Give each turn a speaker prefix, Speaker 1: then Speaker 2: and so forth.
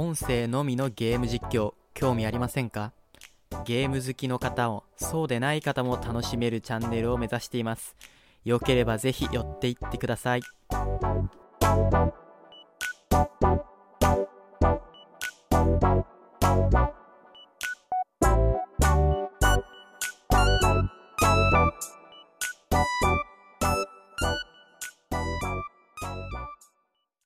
Speaker 1: 音声のみのゲーム実況興味ありませんか？ゲーム好きの方もそうでない方も楽しめるチャンネルを目指しています。よければぜひ寄っていってください。